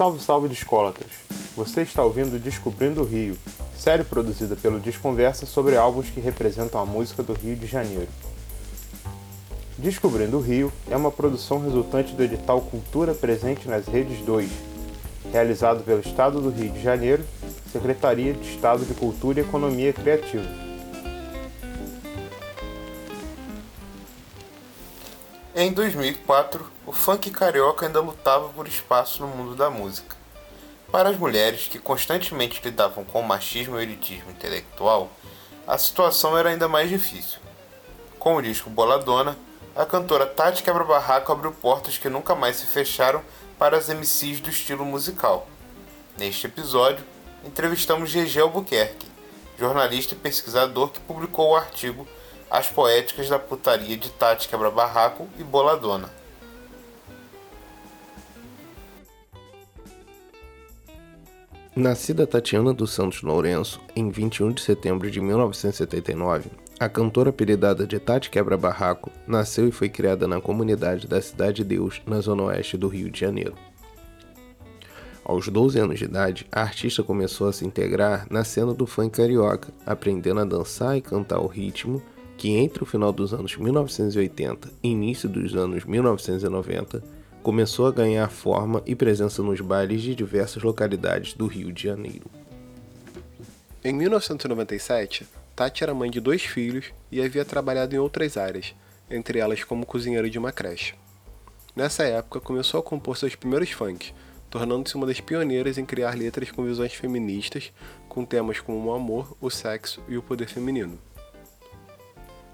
Salve, salve discólatras! Você está ouvindo Descobrindo o Rio, série produzida pelo Desconversa sobre álbuns que representam a música do Rio de Janeiro. Descobrindo o Rio é uma produção resultante do edital Cultura Presente nas Redes 2, realizado pelo Estado do Rio de Janeiro, Secretaria de Estado de Cultura e Economia Criativa. Em 2004, o funk carioca ainda lutava por espaço no mundo da música. Para as mulheres que constantemente lidavam com o machismo e o elitismo intelectual, a situação era ainda mais difícil. Com o disco Boladona, a cantora Tati Quebra-Barraco abriu portas que nunca mais se fecharam para as MCs do estilo musical. Neste episódio, entrevistamos GG Albuquerque, jornalista e pesquisador que publicou o artigo as poéticas da putaria de Tati Quebra-Barraco e Boladona. Nascida Tatiana dos Santos Lourenço em 21 de setembro de 1979, a cantora apelidada de Tati Quebra-Barraco nasceu e foi criada na comunidade da Cidade de Deus, na zona oeste do Rio de Janeiro. Aos 12 anos de idade, a artista começou a se integrar na cena do funk carioca, aprendendo a dançar e cantar o ritmo que entre o final dos anos 1980 e início dos anos 1990 começou a ganhar forma e presença nos bailes de diversas localidades do Rio de Janeiro. Em 1997, Tati era mãe de dois filhos e havia trabalhado em outras áreas, entre elas como cozinheira de uma creche. Nessa época, começou a compor seus primeiros funks, tornando-se uma das pioneiras em criar letras com visões feministas, com temas como o amor, o sexo e o poder feminino.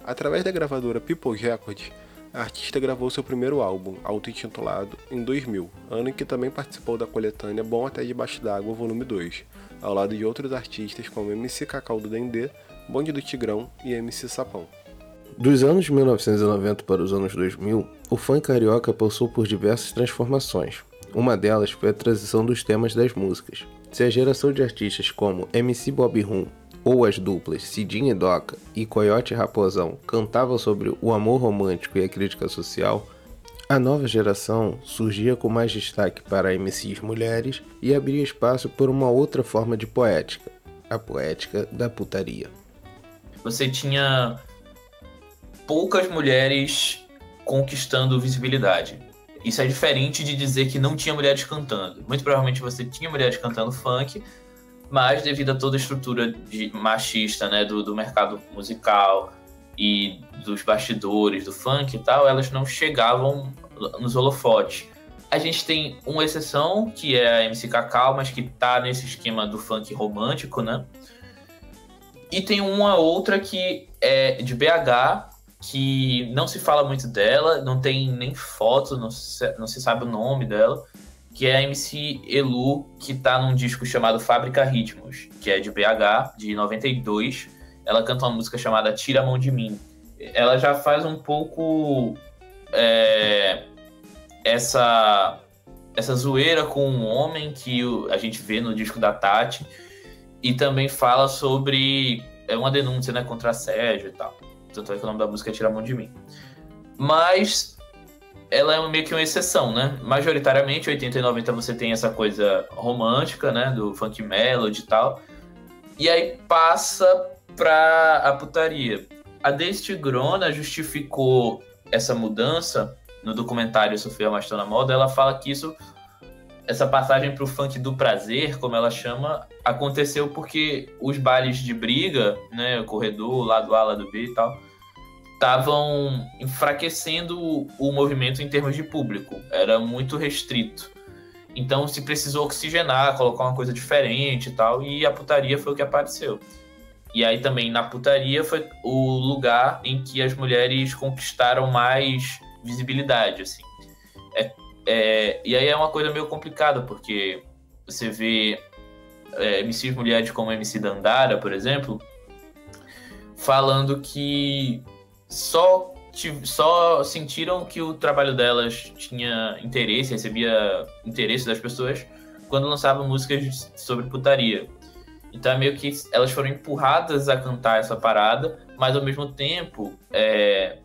Através da gravadora People's Records, a artista gravou seu primeiro álbum, auto-intitulado, em 2000, ano em que também participou da coletânea Bom Até Debaixo d'Água Volume 2, ao lado de outros artistas como MC Cacau do Dendê, Bonde do Tigrão e MC Sapão. Dos anos 1990 para os anos 2000, o funk carioca passou por diversas transformações. Uma delas foi a transição dos temas das músicas. Se a geração de artistas como MC Bob Rum, ou as duplas Cidinha e Doca e Coyote e Raposão cantavam sobre o amor romântico e a crítica social, a nova geração surgia com mais destaque para MCs mulheres e abria espaço por uma outra forma de poética, a poética da putaria. Você tinha poucas mulheres conquistando visibilidade. Isso é diferente de dizer que não tinha mulheres cantando. Muito provavelmente você tinha mulheres cantando funk, mas devido a toda a estrutura de machista né, do, do mercado musical e dos bastidores do funk e tal, elas não chegavam nos holofotes. A gente tem uma exceção, que é a MC Cacau, mas que tá nesse esquema do funk romântico, né? E tem uma outra que é de BH, que não se fala muito dela, não tem nem foto, não se, não se sabe o nome dela, que é a MC Elu, que tá num disco chamado Fábrica Ritmos, que é de BH, de 92. Ela canta uma música chamada Tira a Mão de Mim. Ela já faz um pouco é, essa, essa zoeira com um homem que a gente vê no disco da Tati, e também fala sobre é uma denúncia né, contra assédio e tal. Tanto é que o nome da música é Tira a Mão de Mim. Mas ela é meio que uma exceção, né? Majoritariamente, 80 e 90 você tem essa coisa romântica, né? Do funk melody e tal. E aí passa pra a putaria. A Deste Grona justificou essa mudança no documentário Sofia Mastou na Moda. Ela fala que isso, essa passagem pro funk do prazer, como ela chama, aconteceu porque os bailes de briga, né? O corredor, lado A, lado B e tal estavam enfraquecendo o movimento em termos de público. Era muito restrito. Então se precisou oxigenar, colocar uma coisa diferente e tal, e a putaria foi o que apareceu. E aí também na putaria foi o lugar em que as mulheres conquistaram mais visibilidade, assim. É, é, e aí é uma coisa meio complicada, porque você vê é, MCs mulheres como MC Dandara, por exemplo, falando que só, só sentiram que o trabalho delas tinha interesse, recebia interesse das pessoas quando lançavam músicas sobre putaria. Então é meio que elas foram empurradas a cantar essa parada, mas ao mesmo tempo é,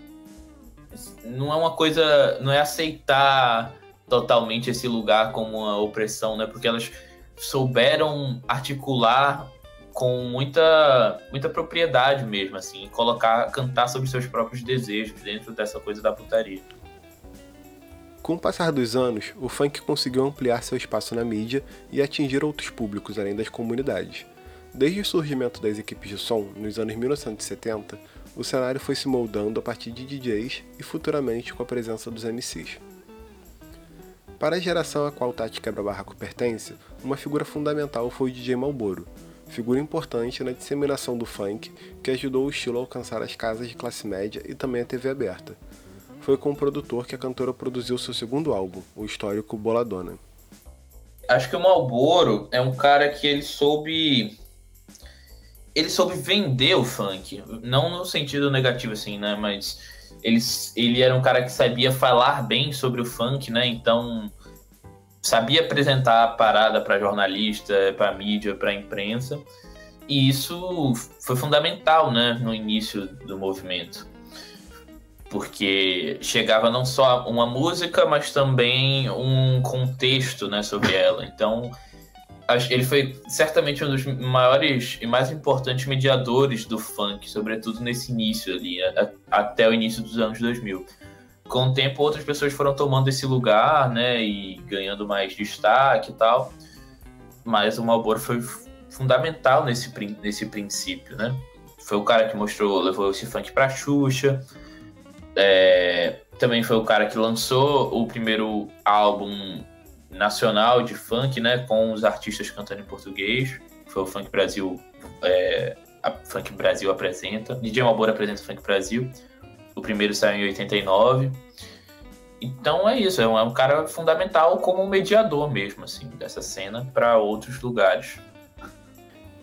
não é uma coisa, não é aceitar totalmente esse lugar como uma opressão, né? Porque elas souberam articular com muita muita propriedade mesmo, assim, colocar, cantar sobre seus próprios desejos dentro dessa coisa da putaria. Com o passar dos anos, o funk conseguiu ampliar seu espaço na mídia e atingir outros públicos além das comunidades. Desde o surgimento das equipes de som, nos anos 1970, o cenário foi se moldando a partir de DJs e futuramente com a presença dos MCs. Para a geração a qual Tati Quebra Barraco pertence, uma figura fundamental foi o DJ Malboro, figura importante na disseminação do funk que ajudou o estilo a alcançar as casas de classe média e também a TV aberta. Foi com o produtor que a cantora produziu seu segundo álbum, o histórico Boladona. Acho que o Malboro é um cara que ele soube ele soube vender o funk, não no sentido negativo assim, né, mas ele, ele era um cara que sabia falar bem sobre o funk, né, então sabia apresentar a parada para jornalista, para mídia, para imprensa, e isso foi fundamental, né, no início do movimento. Porque chegava não só uma música, mas também um contexto, né, sobre ela. Então, ele foi certamente um dos maiores e mais importantes mediadores do funk, sobretudo nesse início ali, até o início dos anos 2000. Com o tempo, outras pessoas foram tomando esse lugar, né, e ganhando mais destaque e tal. Mas o Marlboro foi fundamental nesse, nesse princípio, né? Foi o cara que mostrou, levou esse funk pra Xuxa. É, também foi o cara que lançou o primeiro álbum nacional de funk, né, com os artistas cantando em português. Foi o Funk Brasil, é, a Funk Brasil apresenta. DJ Malboro apresenta o Funk Brasil. O primeiro saiu em 89. Então é isso, é um, é um cara fundamental como mediador mesmo, assim, dessa cena para outros lugares.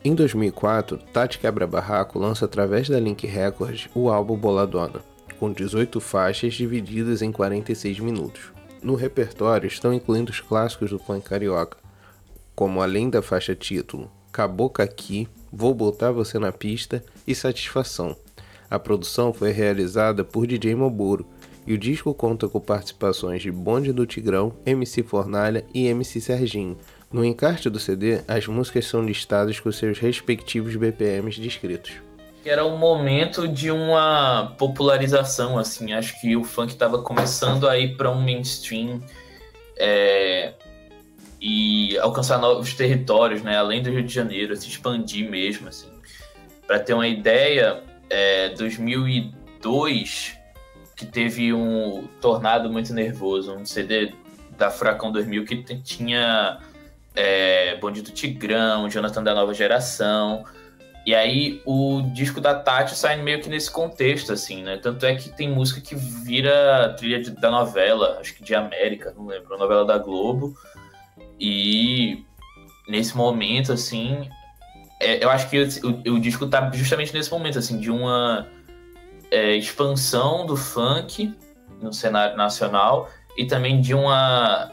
Em 2004, Tati Quebra Barraco lança através da Link Records o álbum Boladona, com 18 faixas divididas em 46 minutos. No repertório estão incluindo os clássicos do funk carioca, como além da faixa título, Cabocla Aqui, Vou Botar Você na Pista e Satisfação. A produção foi realizada por DJ Moburo e o disco conta com participações de Bonde do Tigrão, MC Fornalha e MC Serginho. No encarte do CD, as músicas são listadas com seus respectivos BPMs descritos era um momento de uma popularização, assim. Acho que o funk estava começando a ir para um mainstream é, e alcançar novos territórios, né? Além do Rio de Janeiro, se expandir mesmo, assim. Para ter uma ideia, é, 2002 que teve um tornado muito nervoso, um CD da Furacão 2000 que tinha é, Tigrão, Jonathan da Nova Geração, e aí o disco da Tati sai meio que nesse contexto, assim, né? Tanto é que tem música que vira trilha de, da novela, acho que de América, não lembro, novela da Globo. E nesse momento, assim, é, eu acho que o, o, disco tá justamente nesse momento, assim, de uma é, expansão do funk no cenário nacional e também de uma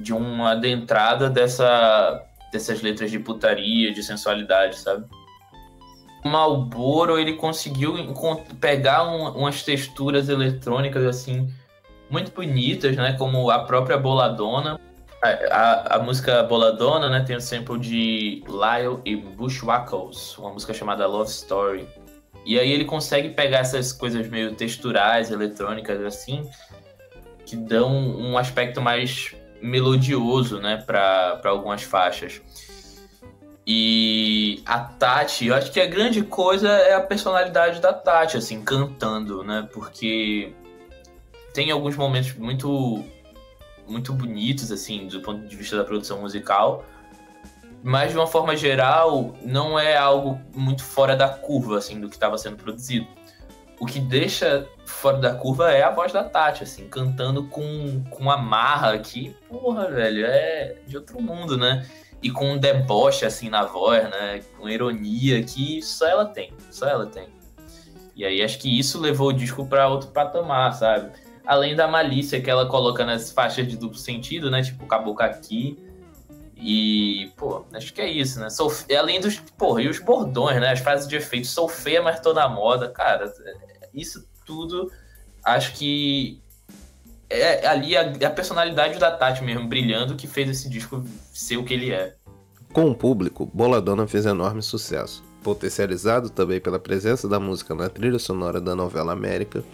de uma adentrada dessa, dessas letras de putaria, de sensualidade, sabe? Malboro ele conseguiu pegar um, umas texturas eletrônicas assim muito bonitas, né? Como a própria Boladona. A, a, a música Boladona, né? Tem o sample de Lyle e Bushwhackles, uma música chamada Love Story. E aí ele consegue pegar essas coisas meio texturais, eletrônicas assim, que dão um aspecto mais melodioso, né? Para algumas faixas. E a Tati, eu acho que a grande coisa é a personalidade da Tati, assim, cantando, né? Porque tem alguns momentos muito muito bonitos, assim, do ponto de vista da produção musical. Mas, de uma forma geral, não é algo muito fora da curva, assim, do que estava sendo produzido. O que deixa fora da curva é a voz da Tati, assim, cantando com, com marra que, porra, velho, é de outro mundo, né? e com um deboche assim na voz, né? Com ironia que só ela tem, só ela tem. E aí acho que isso levou o disco para outro patamar, sabe? Além da malícia que ela coloca nas faixas de duplo sentido, né? Tipo Caboclo aqui. E, pô, acho que é isso, né? Sou, além dos, porra, e os bordões, né? As frases de efeito, sou feia, mas tô na moda. Cara, isso tudo acho que é ali a, a personalidade da Tati mesmo brilhando que fez esse disco ser o que ele é. Com o público, Boladona fez enorme sucesso, potencializado também pela presença da música na trilha sonora da novela América,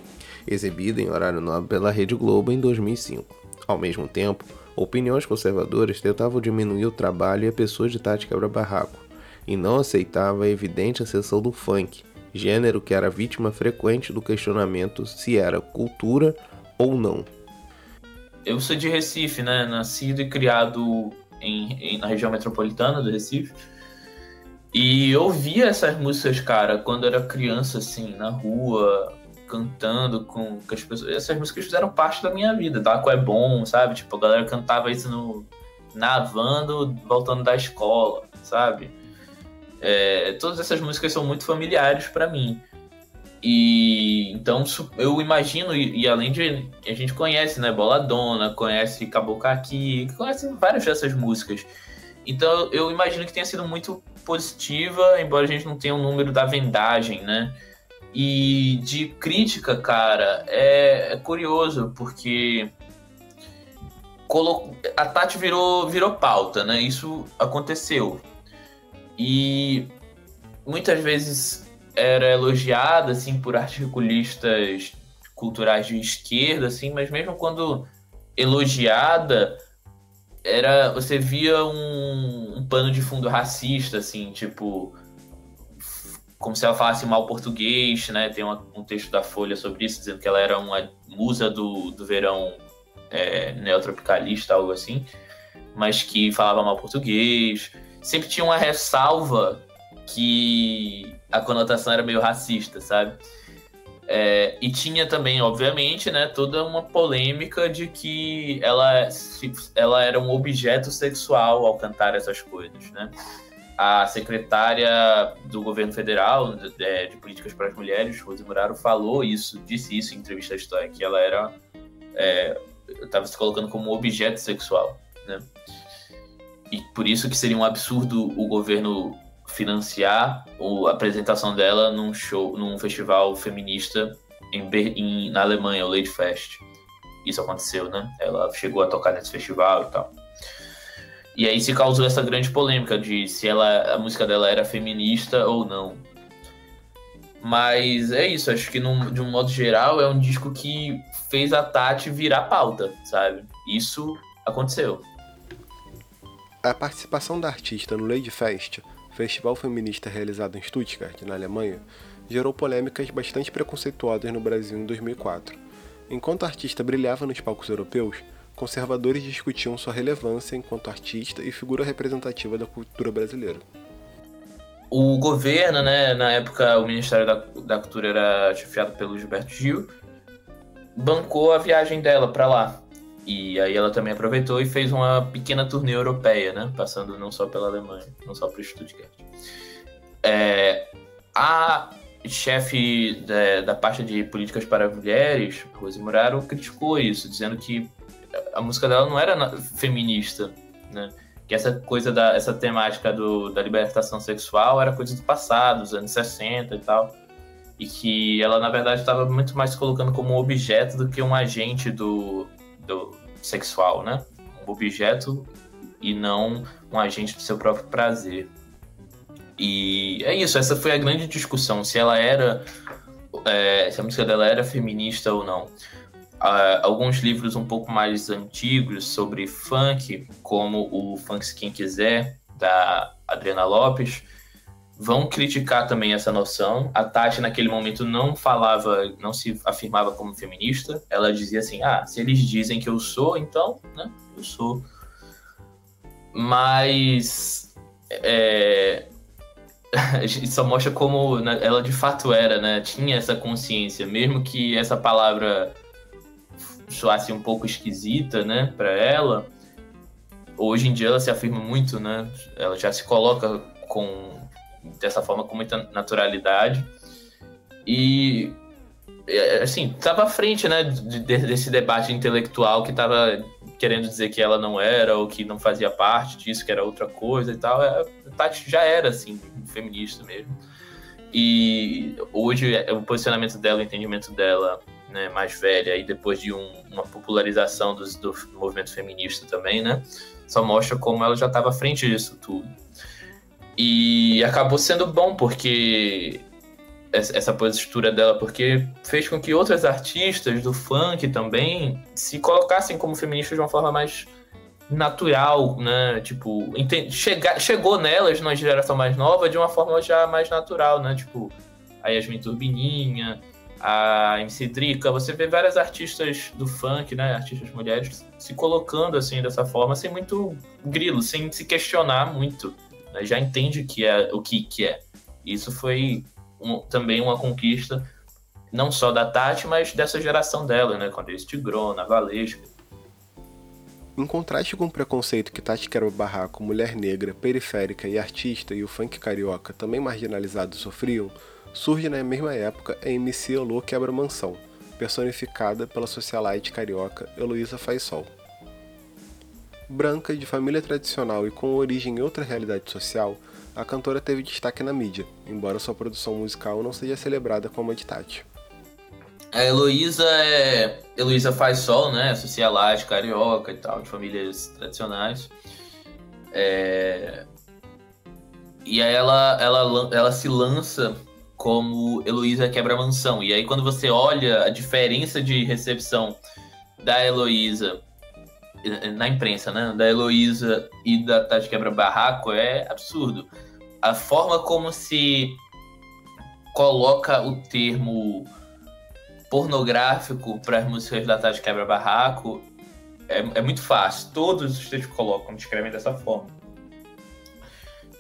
exibida em horário nobre pela Rede Globo em 2005. Ao mesmo tempo, opiniões conservadoras tentavam diminuir o trabalho e a pessoa de Tati Quebra-Barraco, e não aceitava a evidente ascensão do funk, gênero que era vítima frequente do questionamento se era cultura ou não. Eu sou de Recife, né? Nascido e criado em, em, na região metropolitana do Recife. E eu ouvia essas músicas, cara, quando era criança, assim, na rua, cantando com, com as pessoas. Essas músicas fizeram parte da minha vida. Taco é bom, sabe? Tipo, a galera cantava isso no, navando, voltando da escola, sabe? É, todas essas músicas são muito familiares para mim. E então eu imagino, e, e, além de. A gente conhece, né? Boladona, conhece Cabocaki, conhece várias dessas músicas. Então eu imagino que tenha sido muito positiva, embora a gente não tenha um número da vendagem, né? E de crítica, cara, é, é curioso, porque a Tati virou, virou pauta, né? Isso aconteceu. E muitas vezes era elogiada assim por articulistas culturais de esquerda, assim, mas mesmo quando elogiada, era você via um, um pano de fundo racista, assim, tipo como se ela falasse mal português, né? Tem uma, um texto da Folha sobre isso, dizendo que ela era uma musa do, do verão é, neotropicalista, algo assim, mas que falava mal português sempre tinha uma ressalva que a conotação era meio racista, sabe? É, e tinha também, obviamente, né, toda uma polêmica de que ela, ela era um objeto sexual ao cantar essas coisas, né? A secretária do governo federal de, de Políticas para as Mulheres, Rose Muraro, falou isso, disse isso em entrevista à história, que ela era estava é, se colocando como objeto sexual, né? e por isso que seria um absurdo o governo financiar a apresentação dela num show, num festival feminista em, em, na Alemanha, o Lady Fest. Isso aconteceu, né? Ela chegou a tocar nesse festival e tal. E aí se causou essa grande polêmica de se ela, a música dela era feminista ou não. Mas é isso, acho que num, de um modo geral é um disco que fez a Tati virar pauta, sabe? Isso aconteceu. A participação da artista no Lady Fest, festival feminista realizado em Stuttgart, na Alemanha, gerou polêmicas bastante preconceituosas no Brasil em 2004. Enquanto a artista brilhava nos palcos europeus, conservadores discutiam sua relevância enquanto artista e figura representativa da cultura brasileira. O governo, né, na época o Ministério da, da Cultura era chefiado pelo Gilberto Gil, bancou a viagem dela para lá. E aí ela também aproveitou e fez uma pequena turnê europeia, né? Passando não só pela Alemanha, não só para Stuttgart. É, a chefe da, da pasta de políticas para mulheres, Rose Muraro, criticou isso, dizendo que a música dela não era feminista, né? Que essa coisa da essa temática do, da libertação sexual era coisa do passado, dos anos 60 e tal. E que ela, na verdade, estava muito mais colocando como um objeto do que um agente do, do sexual, né? Um objeto e não um agente do seu próprio prazer. E é isso, essa foi a grande discussão, se ela era. É, se a música dela era feminista ou não. Uh, alguns livros um pouco mais antigos sobre funk, como o Funk Quem Quiser, da Adriana Lopes, vão criticar também essa noção. A Tati, naquele momento, não falava, não se afirmava como feminista. Ela dizia assim: ah, se eles dizem que eu sou, então, né, eu sou. Mas. É, só mostra como né, ela de fato era, né? Tinha essa consciência, mesmo que essa palavra soasse um pouco esquisita, né, para ela. Hoje em dia ela se afirma muito, né? Ela já se coloca com dessa forma com muita naturalidade. E é, assim, estava à frente, né, desse debate intelectual que estava querendo dizer que ela não era ou que não fazia parte disso, que era outra coisa e tal. É, a Tati já era assim, feminista mesmo. E hoje é, o posicionamento dela, o entendimento dela né, mais velha, e depois de um, uma popularização do, do movimento feminista também, né? Só mostra como ela já estava à frente disso tudo. E acabou sendo bom, porque essa postura dela, porque fez com que outras artistas do funk também se colocassem como feministas de uma forma mais natural, né? Tipo, chega, chegou nelas, numa geração mais nova, de uma forma já mais natural, né? Tipo, a Yasmin Turbininha, a MC Drica, você vê várias artistas do funk, né? Artistas mulheres se colocando assim dessa forma, sem muito grilo, sem se questionar muito. Né? Já entende que é, o que, que é. Isso foi um, também uma conquista, não só da Tati, mas dessa geração dela, né? Com a Deise Tigrona, Valesca. Em contraste com o preconceito que Tati Quero Barraco, mulher negra, periférica e artista e o funk carioca, também marginalizados, sofriam, surge na mesma época a MC Elô Quebra Mansão, personificada pela socialite carioca Heloísa Faisol. Branca, de família tradicional e com origem em outra realidade social, a cantora teve destaque na mídia, embora sua produção musical não seja celebrada como a de Tati. A Heloísa é. Heloísa faz sol, né? Socialite, carioca e tal, de famílias tradicionais. É... E aí ela, ela, ela se lança como Heloísa Quebra Mansão. E aí, quando você olha a diferença de recepção da Heloísa na imprensa, né? Da Heloísa e da Tati Quebra Barraco é absurdo. A forma como se coloca o termo pornográfico para as músicas da Tati Quebra Barraco é, é muito fácil. Todos os textos colocam, escrevem dessa forma.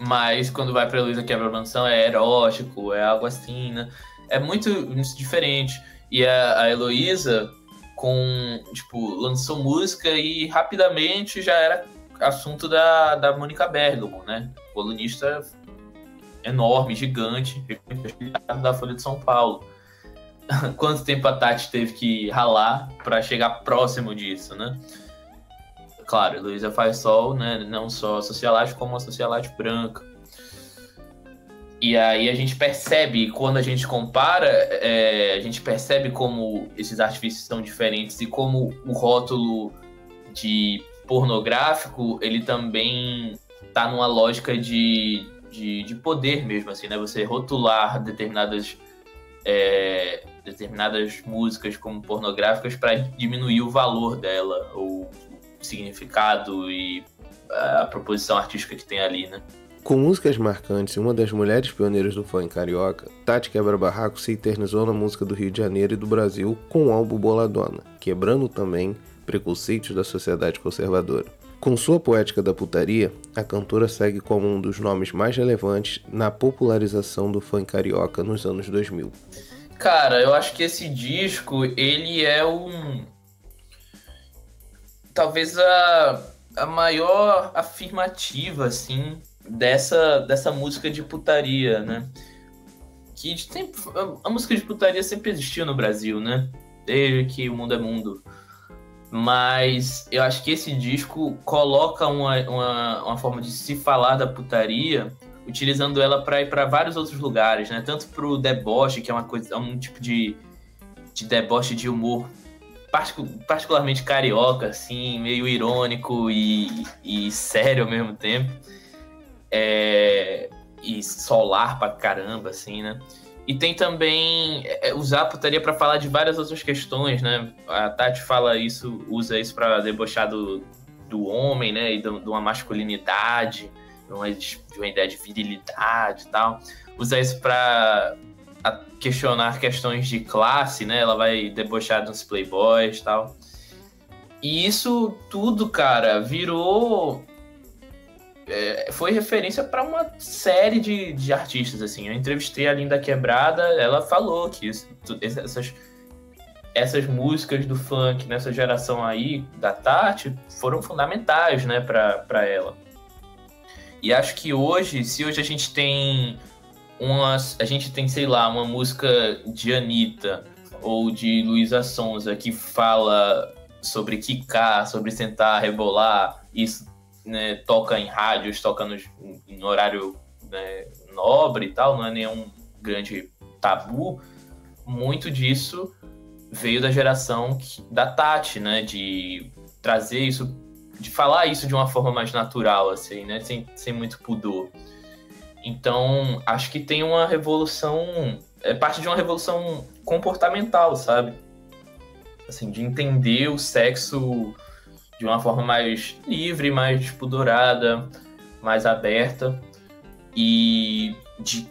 Mas quando vai pra Luísa Quebra Mansão é erótico, é algo assim, né? É muito, muito diferente. E a, a Heloísa, com, tipo, lançou música e rapidamente já era assunto da, da Mônica Bergamo, né? Colunista enorme, gigante, da Folha de São Paulo. Quanto tempo a Tati teve que ralar para chegar próximo disso, né? Claro, Luísa faz sol, né? Não só a socialite, como a socialite branca. E aí a gente percebe, quando a gente compara, é, a gente percebe como esses artifícios são diferentes e como o rótulo de pornográfico, ele também tá numa lógica de, de, de poder mesmo, assim, né? Você rotular determinadas, é, determinadas músicas como pornográficas para diminuir o valor dela, ou significado e a proposição artística que tem ali, né? Com músicas marcantes e uma das mulheres pioneiras do funk carioca, Tati Quebra Barraco se eternizou na música do Rio de Janeiro e do Brasil com o álbum Boladona, quebrando também preconceitos da sociedade conservadora. Com sua poética da putaria, a cantora segue como um dos nomes mais relevantes na popularização do funk carioca nos anos 2000. Cara, eu acho que esse disco, ele é um talvez a, a maior afirmativa, assim, dessa, dessa música de putaria, né? Que sempre, a, a música de putaria sempre existiu no Brasil, né? Desde que o mundo é mundo. Mas eu acho que esse disco coloca uma, uma, uma forma de se falar da putaria, utilizando ela para ir para vários outros lugares, né? Tanto para o deboche, que é uma coisa, é um tipo de, de deboche de humor particularmente carioca, assim, meio irônico e, e sério ao mesmo tempo. É, e solar pra caramba, assim, né? E tem também é, usar putaria para falar de várias outras questões, né? A Tati fala isso, usa isso para debochar do, do homem, né? E de uma masculinidade, de uma, de uma ideia de virilidade e tal. Usa isso para a questionar questões de classe, né? Ela vai debochar dos playboys e tal. E isso tudo, cara, virou. É, foi referência para uma série de, de artistas, assim. Eu entrevistei a Linda Quebrada, ela falou que isso, essas, essas músicas do funk nessa geração aí, da Tati, foram fundamentais, né, para ela. E acho que hoje, se hoje a gente tem umas, a gente tem, sei lá, uma música de Anitta ou de Luísa Sonza que fala sobre quicar, sobre sentar, rebolar, isso né, toca em rádios, toca no, em horário né, nobre e tal, não é nenhum grande tabu. Muito disso veio da geração da Tati, né? De trazer isso, de falar isso de uma forma mais natural, assim, né? Sem, sem muito pudor. Então, acho que tem uma revolução, é parte de uma revolução comportamental, sabe? Assim, de entender o sexo de uma forma mais livre, mais pudorada, mais aberta e de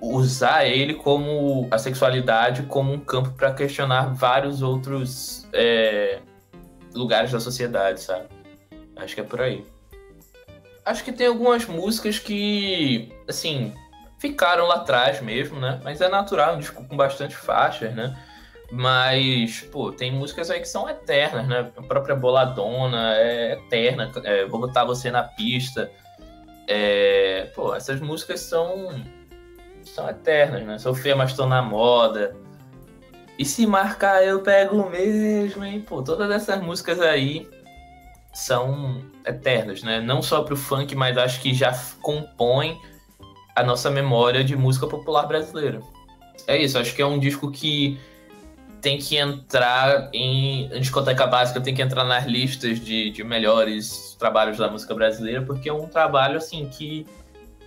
usar ele como a sexualidade como um campo para questionar vários outros é, lugares da sociedade, sabe? Acho que é por aí. Acho que tem algumas músicas que, assim, ficaram lá atrás mesmo, né? Mas é natural, um disco com bastante faixas, né? Mas, pô, tem músicas aí que são eternas, né? A própria Boladona é eterna. É, Vou botar você na pista. É, pô, essas músicas são são eternas, né? Sofia, mas tô na moda. E se marcar eu pego mesmo, hein? Pô, todas essas músicas aí são eternas, né? Não só pro funk, mas acho que já compõem a nossa memória de música popular brasileira. É isso, acho que é um disco que tem que entrar em discoteca básica, tem que entrar nas listas de, de melhores trabalhos da música brasileira, porque é um trabalho assim que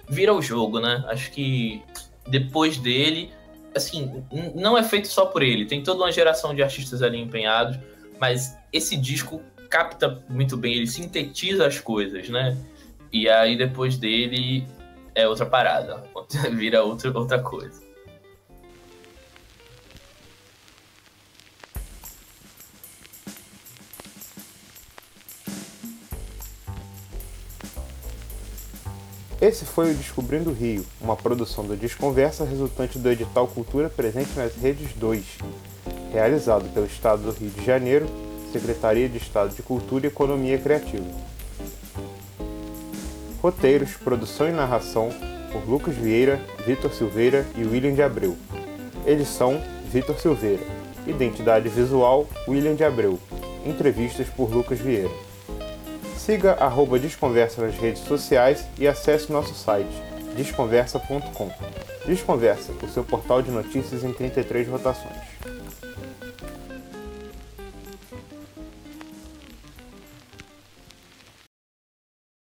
vira o jogo, né? Acho que depois dele, assim, não é feito só por ele, tem toda uma geração de artistas ali empenhados, mas esse disco capta muito bem, ele sintetiza as coisas, né? E aí depois dele é outra parada, vira outra, outra coisa. Esse foi o Descobrindo o Rio, uma produção do Desconversa resultante do edital Cultura Presente nas Redes 2, realizado pelo Estado do Rio de Janeiro, Secretaria de Estado de Cultura e Economia Criativa. Roteiros, produção e narração por Lucas Vieira, Vitor Silveira e William de Abreu. Edição Vitor Silveira. Identidade visual William de Abreu. Entrevistas por Lucas Vieira. Siga arroba Desconversa nas redes sociais e acesse nosso site desconversa.com. Desconversa, o seu portal de notícias em 33 rotações.